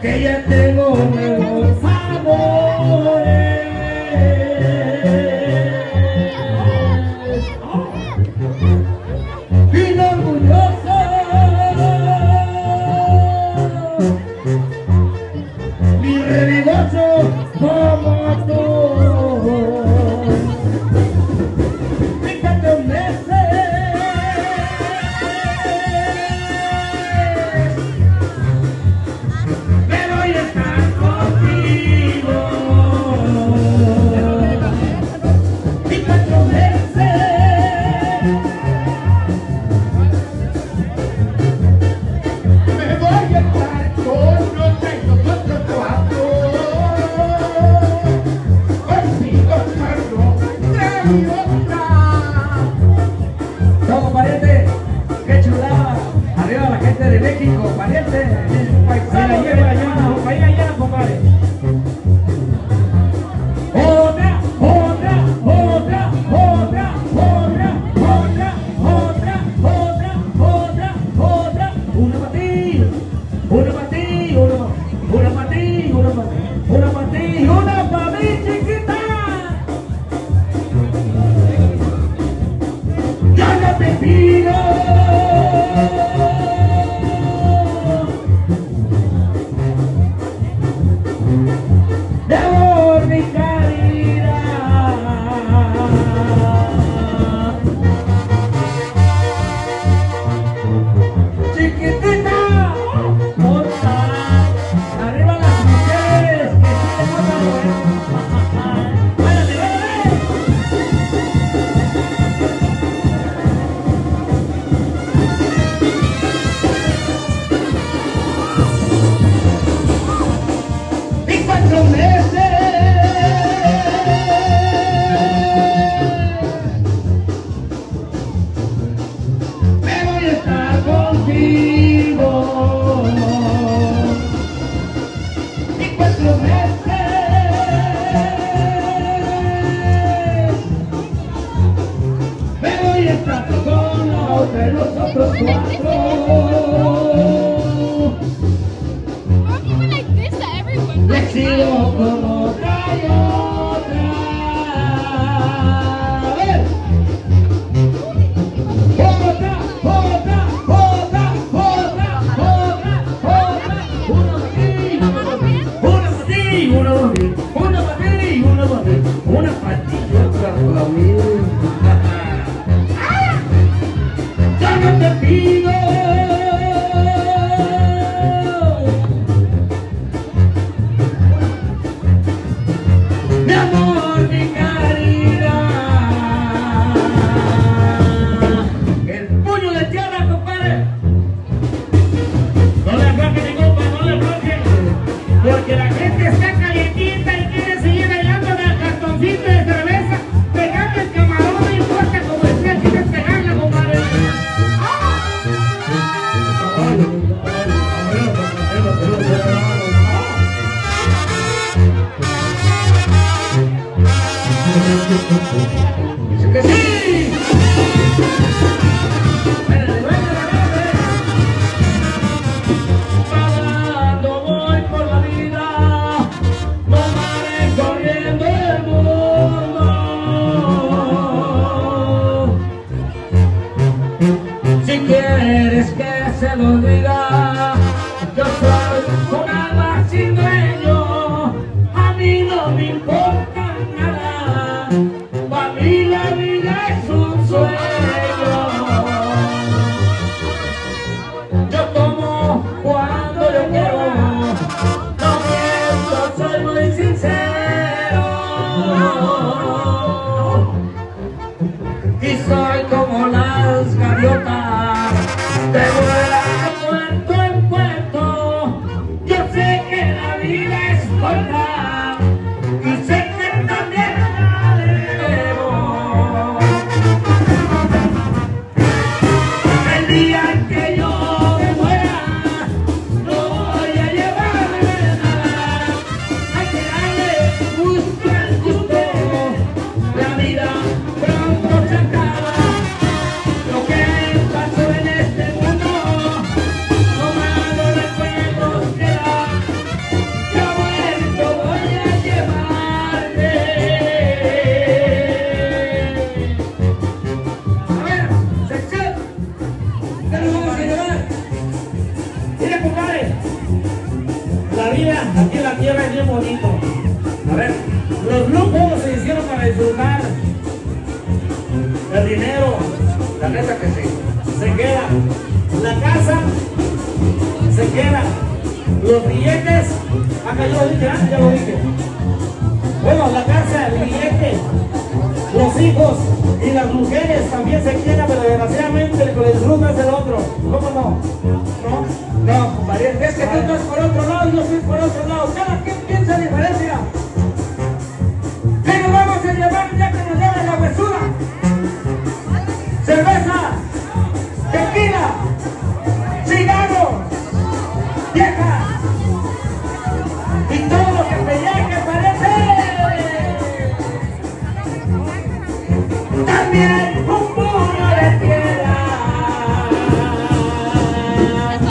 que ya tengo Right Brazil. Cause he El dinero, la neta que sí, se queda. La casa, se queda. Los billetes, acá yo lo dije, ya lo dije. Bueno, la casa, el billete, los hijos y las mujeres también se quedan, pero desgraciadamente el que disfruta es el otro. ¿Cómo no? ¿No? No, compadre. Es que tú estás por otro lado y yo estoy por otro lado. Cada quien Y todo lo que pelea que aparece. También.